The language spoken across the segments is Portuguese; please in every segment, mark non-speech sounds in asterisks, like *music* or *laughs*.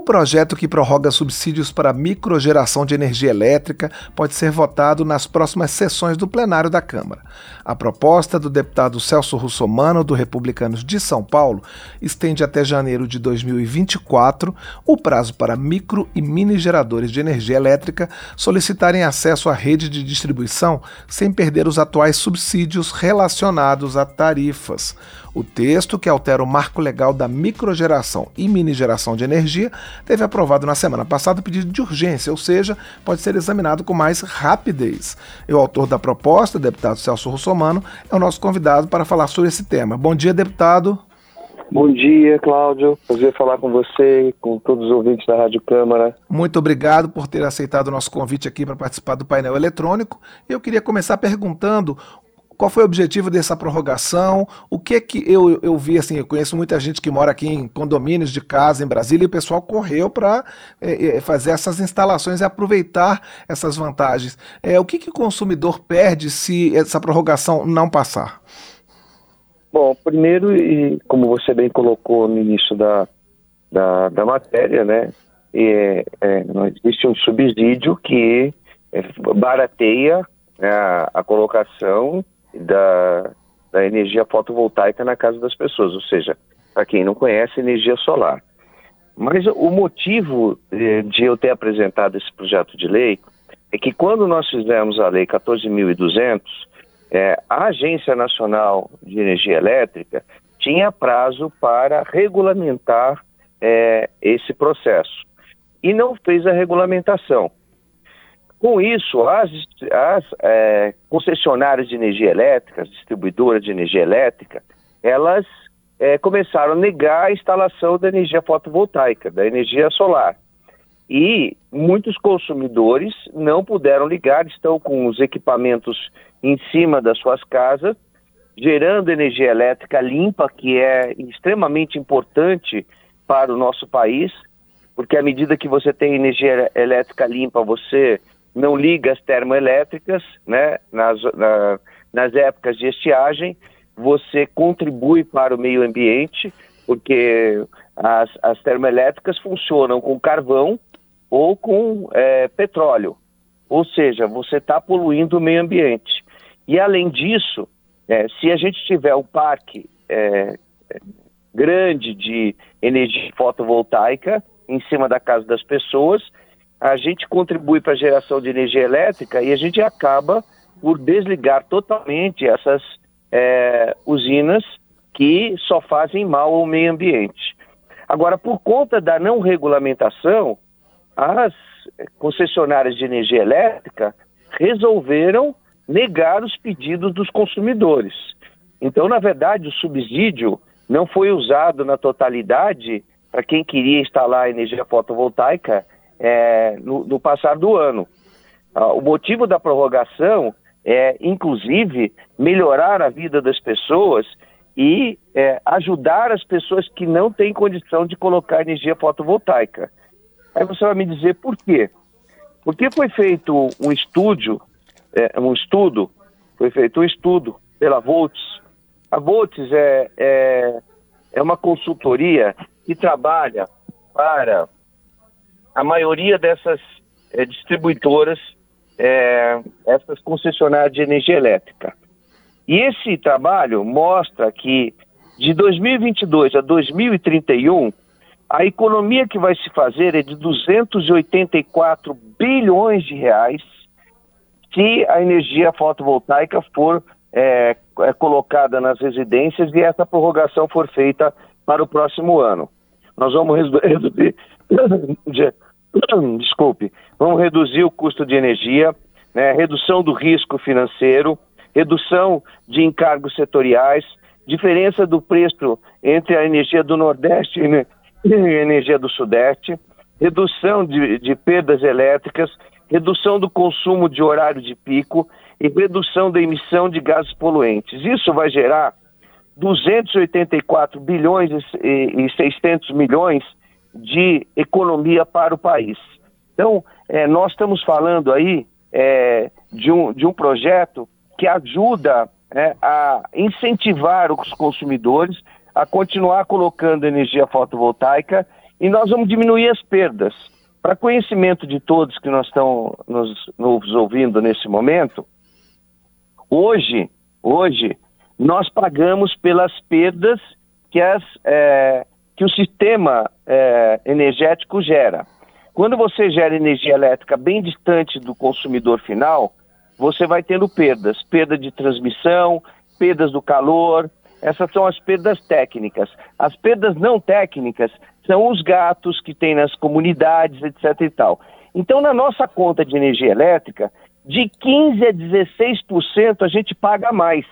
O projeto que prorroga subsídios para microgeração de energia elétrica pode ser votado nas próximas sessões do plenário da Câmara. A proposta do deputado Celso Russomano, do Republicanos de São Paulo, estende até janeiro de 2024 o prazo para micro e mini geradores de energia elétrica solicitarem acesso à rede de distribuição sem perder os atuais subsídios relacionados a tarifas. O texto, que altera o marco legal da microgeração e minigeração de energia, teve aprovado na semana passada o pedido de urgência, ou seja, pode ser examinado com mais rapidez. E o autor da proposta, o deputado Celso Russomano, é o nosso convidado para falar sobre esse tema. Bom dia, deputado. Bom dia, Cláudio. Prazer falar com você, com todos os ouvintes da Rádio Câmara. Muito obrigado por ter aceitado o nosso convite aqui para participar do painel eletrônico. Eu queria começar perguntando qual foi o objetivo dessa prorrogação? O que que eu, eu vi, assim, eu conheço muita gente que mora aqui em condomínios de casa em Brasília e o pessoal correu para é, é, fazer essas instalações e aproveitar essas vantagens. É, o que, que o consumidor perde se essa prorrogação não passar? Bom, primeiro, e como você bem colocou no início da, da, da matéria, né, é, é, existe um subsídio que é, barateia né, a, a colocação da, da energia fotovoltaica na casa das pessoas, ou seja, para quem não conhece, energia solar. Mas o motivo de, de eu ter apresentado esse projeto de lei é que quando nós fizemos a Lei 14.200, é, a Agência Nacional de Energia Elétrica tinha prazo para regulamentar é, esse processo e não fez a regulamentação. Com isso, as, as é, concessionárias de energia elétrica, as distribuidoras de energia elétrica, elas é, começaram a negar a instalação da energia fotovoltaica, da energia solar. E muitos consumidores não puderam ligar, estão com os equipamentos em cima das suas casas, gerando energia elétrica limpa, que é extremamente importante para o nosso país, porque à medida que você tem energia elétrica limpa, você não liga as termoelétricas, né, nas, na, nas épocas de estiagem, você contribui para o meio ambiente, porque as, as termoelétricas funcionam com carvão ou com é, petróleo, ou seja, você está poluindo o meio ambiente. E além disso, é, se a gente tiver um parque é, grande de energia fotovoltaica em cima da casa das pessoas, a gente contribui para a geração de energia elétrica e a gente acaba por desligar totalmente essas é, usinas que só fazem mal ao meio ambiente. Agora, por conta da não regulamentação, as concessionárias de energia elétrica resolveram negar os pedidos dos consumidores. Então, na verdade, o subsídio não foi usado na totalidade para quem queria instalar energia fotovoltaica é, no, no, passar do ano. Ah, o motivo da prorrogação é, inclusive, melhorar a vida das pessoas e é, ajudar as pessoas que não têm condição de colocar energia fotovoltaica. Aí você vai me dizer por quê? Porque foi feito um estúdio, é, um estudo, foi feito um estudo pela Volts. A Volts é, é, é uma consultoria que trabalha para a maioria dessas é, distribuidoras, é, essas concessionárias de energia elétrica. E esse trabalho mostra que de 2022 a 2031, a economia que vai se fazer é de 284 bilhões de reais se a energia fotovoltaica for é, é, colocada nas residências e essa prorrogação for feita para o próximo ano. Nós vamos reduzir *laughs* desculpe, vamos reduzir o custo de energia, né, redução do risco financeiro, redução de encargos setoriais, diferença do preço entre a energia do Nordeste e a energia do Sudeste, redução de, de perdas elétricas, redução do consumo de horário de pico e redução da emissão de gases poluentes. Isso vai gerar 284 bilhões e 600 milhões de economia para o país. Então, é, nós estamos falando aí é, de, um, de um projeto que ajuda é, a incentivar os consumidores a continuar colocando energia fotovoltaica e nós vamos diminuir as perdas. Para conhecimento de todos que nós estão nos, nos ouvindo nesse momento, hoje, hoje, nós pagamos pelas perdas que, as, é, que o sistema é, energético gera. Quando você gera energia elétrica bem distante do consumidor final, você vai tendo perdas, perda de transmissão, perdas do calor, essas são as perdas técnicas. As perdas não técnicas são os gatos que tem nas comunidades, etc e tal. Então, na nossa conta de energia elétrica, de 15 a 16% a gente paga mais.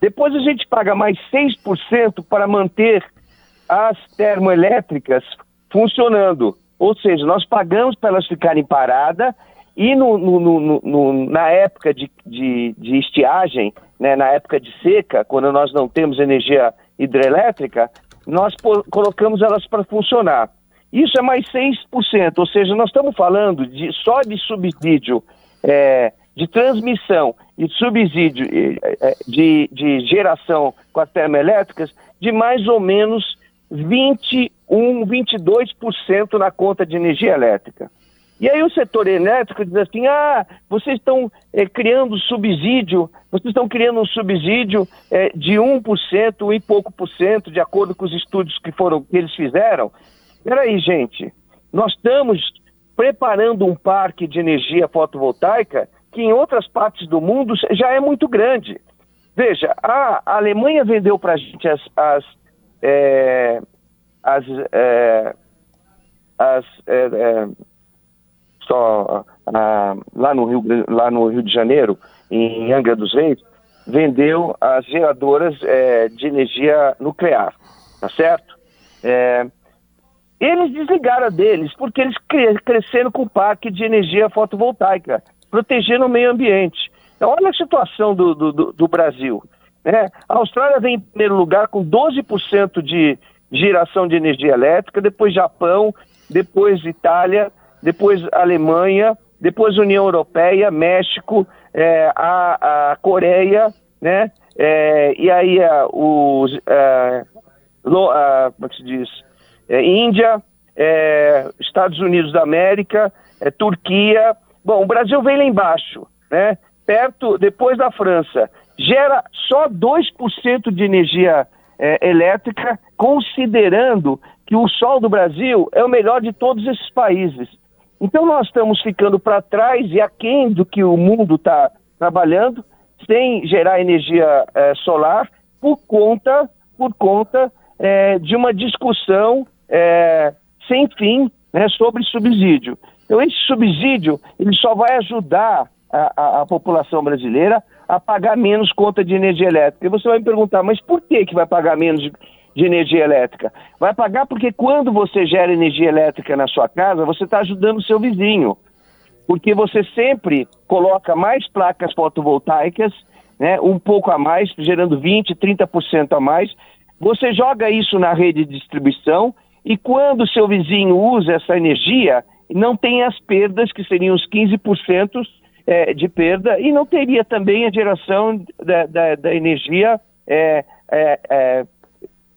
Depois a gente paga mais 6% para manter as termoelétricas funcionando. Ou seja, nós pagamos para elas ficarem paradas e no, no, no, na época de, de, de estiagem, né, na época de seca, quando nós não temos energia hidrelétrica, nós colocamos elas para funcionar. Isso é mais 6%, ou seja, nós estamos falando de, só de subsídio é, de transmissão e subsídio é, de, de geração com as termoelétricas de mais ou menos 21, 22% na conta de energia elétrica. E aí o setor elétrico diz assim, ah, vocês estão é, criando subsídio, vocês estão criando um subsídio é, de 1% e pouco por cento, de acordo com os estudos que foram que eles fizeram. Peraí, gente, nós estamos preparando um parque de energia fotovoltaica que em outras partes do mundo já é muito grande. Veja, a Alemanha vendeu para a gente as, as, é, as, é, as é, só ah, lá, no Rio, lá no Rio de Janeiro, em Angra dos Reis, vendeu as geradoras é, de energia nuclear, tá certo? É, eles desligaram deles porque eles cresceram com o parque de energia fotovoltaica, protegendo o meio ambiente. Então, olha a situação do, do, do Brasil. Né? A Austrália vem em primeiro lugar com 12% de geração de energia elétrica, depois Japão, depois Itália, depois Alemanha, depois União Europeia, México, é, a, a, Coreia, né? É, e aí é, os é, lo, como é se diz? Índia, Estados Unidos da América, Turquia. Bom, o Brasil vem lá embaixo, né? Perto, depois da França, gera só 2% de energia elétrica, considerando que o sol do Brasil é o melhor de todos esses países. Então nós estamos ficando para trás e aquém do que o mundo está trabalhando, sem gerar energia é, solar, por conta, por conta é, de uma discussão é, sem fim né, sobre subsídio. Então esse subsídio ele só vai ajudar a, a, a, população brasileira a pagar menos conta de energia elétrica. E você vai me perguntar, mas por que, que vai pagar menos de, energia elétrica. Vai pagar porque quando você gera energia elétrica na sua casa, você está ajudando o seu vizinho. Porque você sempre coloca mais placas fotovoltaicas, né, um pouco a mais, gerando 20%, 30% a mais. Você joga isso na rede de distribuição e quando o seu vizinho usa essa energia, não tem as perdas, que seriam os 15% é, de perda, e não teria também a geração da, da, da energia é, é, é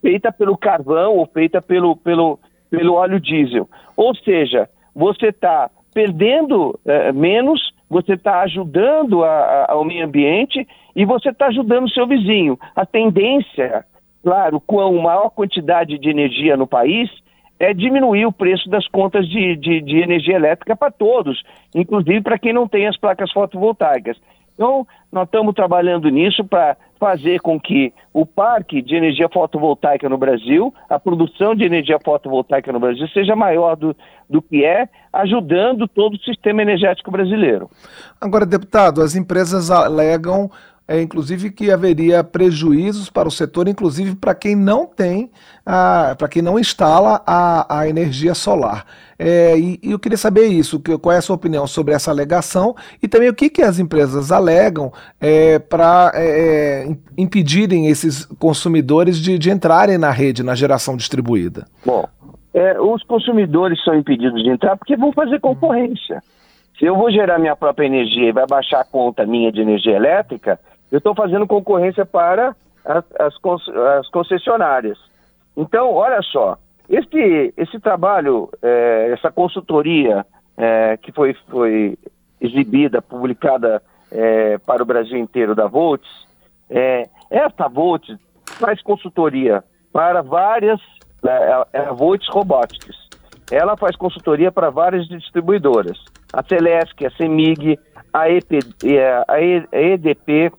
feita pelo carvão ou feita pelo, pelo, pelo óleo diesel. Ou seja, você está perdendo é, menos, você está ajudando a, a, ao meio ambiente e você está ajudando o seu vizinho. A tendência, claro, com a maior quantidade de energia no país, é diminuir o preço das contas de, de, de energia elétrica para todos, inclusive para quem não tem as placas fotovoltaicas. Então, nós estamos trabalhando nisso para fazer com que o parque de energia fotovoltaica no Brasil, a produção de energia fotovoltaica no Brasil, seja maior do, do que é, ajudando todo o sistema energético brasileiro. Agora, deputado, as empresas alegam é, inclusive que haveria prejuízos para o setor, inclusive para quem não tem, para quem não instala a, a energia solar. É, e, e, eu queria saber isso, que, qual é a sua opinião sobre essa alegação e também o que, que as empresas alegam é, para é, é, impedirem esses consumidores de, de entrarem na rede, na geração distribuída. Bom, é, os consumidores são impedidos de entrar porque vão fazer concorrência. Se eu vou gerar minha própria energia e vai baixar a conta minha de energia elétrica, eu estou fazendo concorrência para as, as, as, concessionárias. Então, olha só, esse, esse trabalho, é, essa consultoria é, que foi, foi exibida, publicada é, para o Brasil inteiro da Volts, é, essa Volts faz consultoria para várias, é, é a Volts Robotics. Ela faz consultoria para várias distribuidoras. A Celesc, a Semig, a, EP, é, a EDP,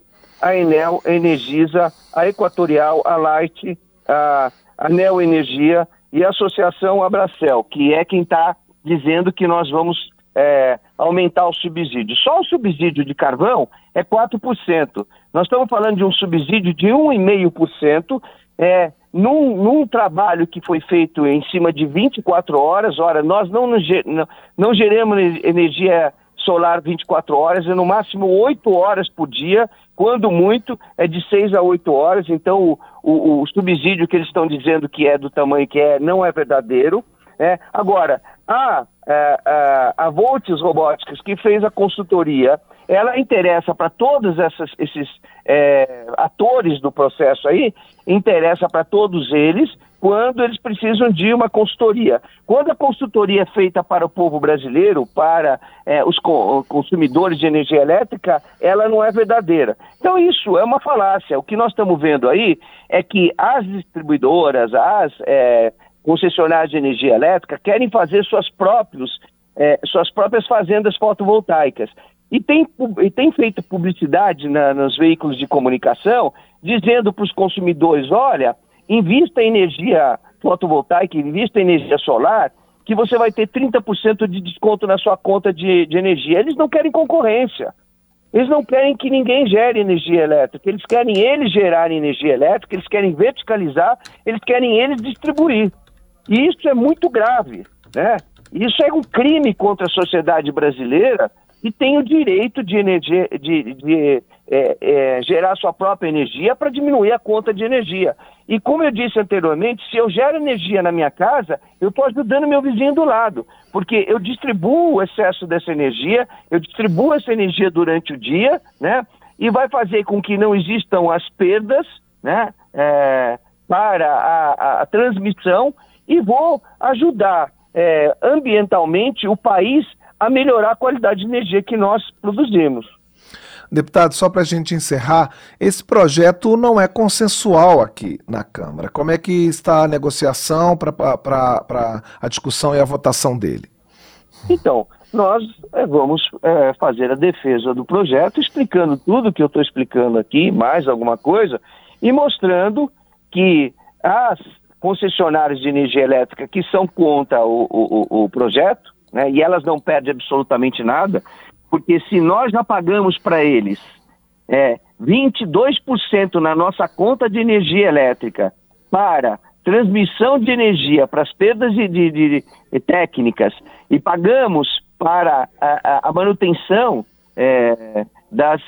a Enel, a Energisa, a Equatorial, a Light, a, a Neo Energia e a Associação Abracel, que é quem está dizendo que nós vamos é, aumentar o subsídio. Só o subsídio de carvão é 4%. Nós estamos falando de um subsídio de 1,5%, é, num, num, trabalho que foi feito em cima de 24 horas. Ora, nós não, não, não geramos energia solar 24 horas, é no máximo 8 horas por dia, quando muito é de 6 a 8 horas, então o, o, o subsídio que eles estão dizendo que é do tamanho que é não é verdadeiro. É. Agora, a, a, a, a Robóticas, que fez a consultoria, ela interessa para todos essas, esses é, atores do processo aí, interessa para todos eles quando eles precisam de uma consultoria. Quando a consultoria é feita para o povo brasileiro, para é, os co consumidores de energia elétrica, ela não é verdadeira. Então isso é uma falácia. O que nós estamos vendo aí é que as distribuidoras, as é, concessionárias de energia elétrica querem fazer suas, próprios, é, suas próprias fazendas fotovoltaicas. E tem, e tem feito publicidade na, nos veículos de comunicação dizendo para os consumidores: olha, invista em energia fotovoltaica, invista em energia solar, que você vai ter 30% de desconto na sua conta de, de energia. Eles não querem concorrência. Eles não querem que ninguém gere energia elétrica, eles querem eles gerarem energia elétrica, eles querem verticalizar, eles querem eles distribuir. E isso é muito grave, né? Isso é um crime contra a sociedade brasileira e tem o direito de, energia, de, de é, é, gerar sua própria energia para diminuir a conta de energia. E como eu disse anteriormente, se eu gero energia na minha casa, eu estou ajudando meu vizinho do lado, porque eu distribuo o excesso dessa energia, eu distribuo essa energia durante o dia, né? E vai fazer com que não existam as perdas, né? É, para a, a, a transmissão e vou ajudar é, ambientalmente o país a melhorar a qualidade de energia que nós produzimos. Deputado, só para a gente encerrar, esse projeto não é consensual aqui na Câmara. Como é que está a negociação para a discussão e a votação dele? Então, nós é, vamos é, fazer a defesa do projeto, explicando tudo que eu estou explicando aqui, mais alguma coisa, e mostrando que as concessionárias de energia elétrica que são contra o, o, o projeto, né, e elas não perdem absolutamente nada, porque se nós já pagamos para eles é, 22% na nossa conta de energia elétrica para transmissão de energia para as perdas de, de, de, de, técnicas e pagamos para a, a manutenção é, das,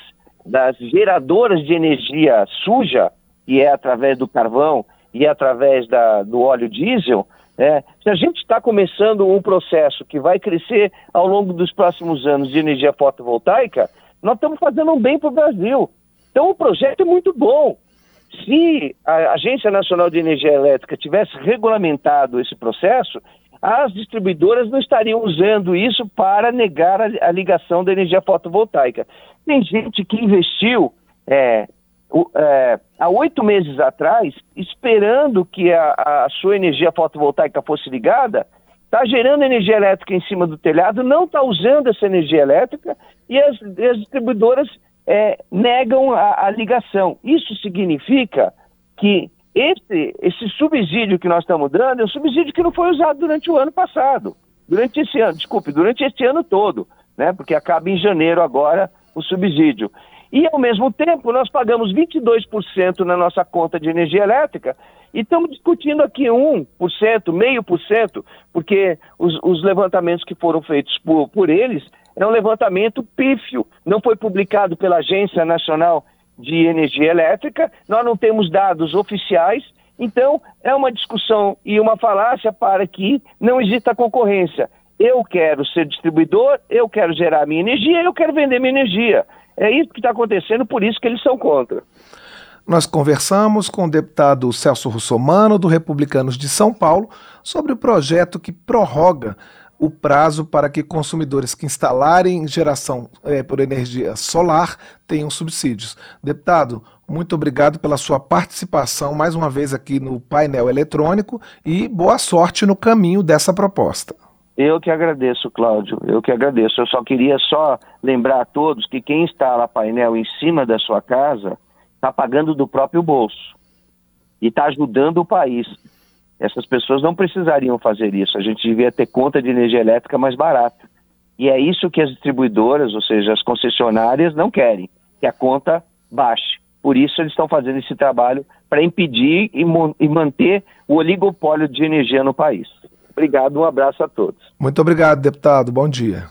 das geradoras de energia suja, que é através do carvão e através da, do óleo diesel, é, se a gente está começando um processo que vai crescer ao longo dos próximos anos de energia fotovoltaica, nós estamos fazendo um bem para o Brasil. Então o projeto é muito bom. Se a Agência Nacional de Energia Elétrica tivesse regulamentado esse processo, as distribuidoras não estariam usando isso para negar a, ligação da energia fotovoltaica. Tem gente que investiu é, é, há oito meses atrás, esperando que a, a sua energia fotovoltaica fosse ligada, está gerando energia elétrica em cima do telhado, não está usando essa energia elétrica e as, as distribuidoras é, negam a, a, ligação. Isso significa que esse, esse subsídio que nós estamos dando é um subsídio que não foi usado durante o ano passado, durante esse ano, desculpe, durante esse ano todo, né? Porque acaba em janeiro agora o subsídio. E, ao mesmo tempo, nós pagamos 22% na nossa conta de energia elétrica e estamos discutindo aqui 1%, meio por cento, porque os, os, levantamentos que foram feitos por, por eles é um levantamento pífio, não foi publicado pela Agência Nacional de Energia Elétrica, nós não temos dados oficiais, então é uma discussão e uma falácia para que não exista concorrência. Eu quero ser distribuidor, eu quero gerar minha energia, eu quero vender minha energia. É isso que está acontecendo, por isso que eles são contra. Nós conversamos com o deputado Celso Russomano, do Republicanos de São Paulo, sobre o projeto que prorroga o prazo para que consumidores que instalarem geração é, por energia solar tenham subsídios. Deputado, muito obrigado pela sua participação mais uma vez aqui no painel eletrônico e boa sorte no caminho dessa proposta. Eu que agradeço, Cláudio. Eu que agradeço. Eu só queria só lembrar a todos que quem instala painel em cima da sua casa está pagando do próprio bolso e está ajudando o país. Essas pessoas não precisariam fazer isso. A gente devia ter conta de energia elétrica mais barata. E é isso que as distribuidoras, ou seja, as concessionárias, não querem, que a conta baixe. Por isso eles estão fazendo esse trabalho para impedir e, e manter o oligopólio de energia no país. Obrigado, um abraço a todos. Muito obrigado, deputado. Bom dia.